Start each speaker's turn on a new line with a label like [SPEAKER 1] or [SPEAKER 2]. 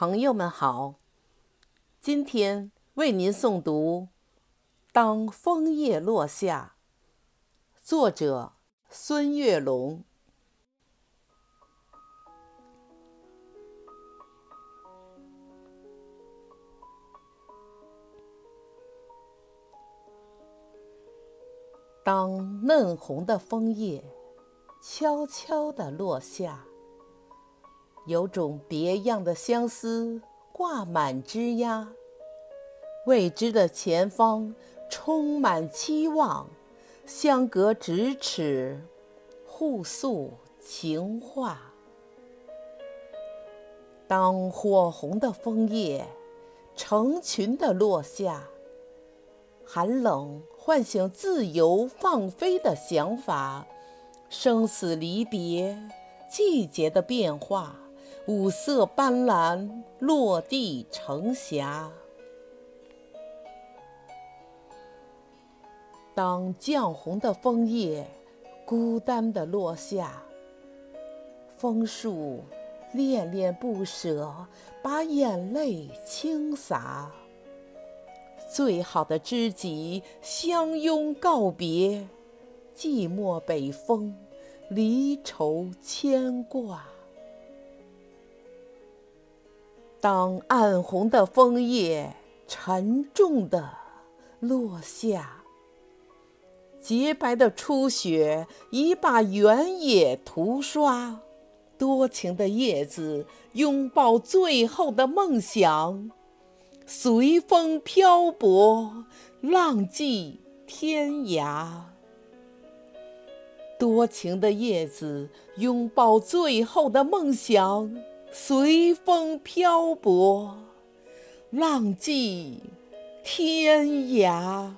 [SPEAKER 1] 朋友们好，今天为您诵读《当枫叶落下》，作者孙月龙。当嫩红的枫叶悄悄地落下。有种别样的相思挂满枝桠，未知的前方充满期望，相隔咫尺，互诉情话。当火红的枫叶成群的落下，寒冷唤醒自由放飞的想法，生死离别，季节的变化。五色斑斓，落地成霞。当绛红的枫叶孤单地落下，枫树恋恋不舍，把眼泪倾洒。最好的知己相拥告别，寂寞北风，离愁牵挂。当暗红的枫叶沉重地落下，洁白的初雪已把原野涂刷。多情的叶子拥抱最后的梦想，随风漂泊，浪迹天涯。多情的叶子拥抱最后的梦想。随风漂泊，浪迹天涯。